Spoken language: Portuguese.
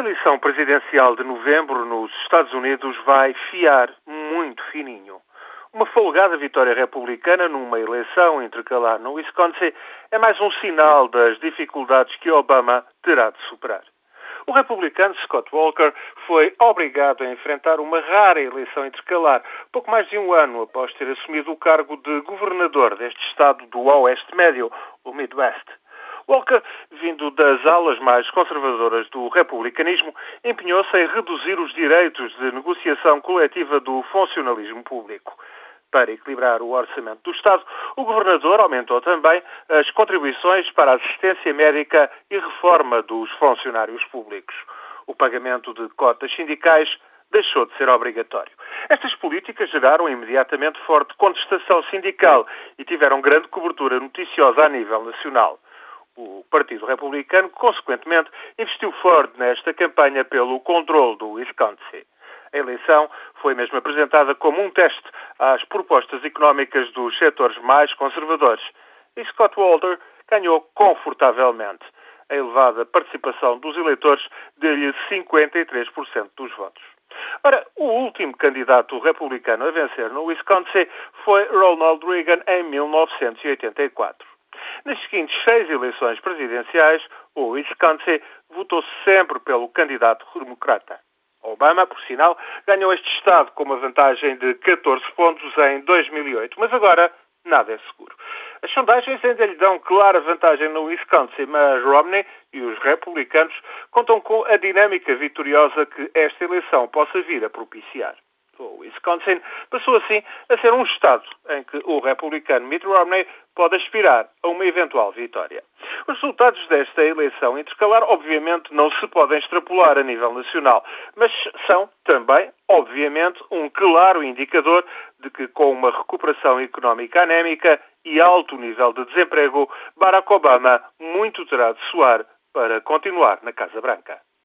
eleição presidencial de novembro nos Estados Unidos vai fiar muito fininho. Uma folgada vitória republicana numa eleição intercalar no Wisconsin é mais um sinal das dificuldades que Obama terá de superar. O republicano Scott Walker foi obrigado a enfrentar uma rara eleição intercalar, pouco mais de um ano após ter assumido o cargo de governador deste estado do Oeste Médio, o Midwest. Walker, vindo das alas mais conservadoras do republicanismo, empenhou-se em reduzir os direitos de negociação coletiva do funcionalismo público. Para equilibrar o orçamento do Estado, o governador aumentou também as contribuições para assistência médica e reforma dos funcionários públicos. O pagamento de cotas sindicais deixou de ser obrigatório. Estas políticas geraram imediatamente forte contestação sindical e tiveram grande cobertura noticiosa a nível nacional. O Partido Republicano, consequentemente, investiu forte nesta campanha pelo controle do Wisconsin. A eleição foi mesmo apresentada como um teste às propostas económicas dos setores mais conservadores e Scott Walter ganhou confortavelmente. A elevada participação dos eleitores deu-lhe 53% dos votos. Ora, o último candidato republicano a vencer no Wisconsin foi Ronald Reagan em 1984. Nas seguintes seis eleições presidenciais, o Wisconsin votou sempre pelo candidato democrata. Obama, por sinal, ganhou este Estado com uma vantagem de 14 pontos em 2008, mas agora nada é seguro. As sondagens ainda lhe dão clara vantagem no Wisconsin, mas Romney e os republicanos contam com a dinâmica vitoriosa que esta eleição possa vir a propiciar o Wisconsin, passou assim a ser um Estado em que o republicano Mitt Romney pode aspirar a uma eventual vitória. Os resultados desta eleição intercalar, obviamente, não se podem extrapolar a nível nacional, mas são também, obviamente, um claro indicador de que, com uma recuperação económica anémica e alto nível de desemprego, Barack Obama muito terá de soar para continuar na Casa Branca.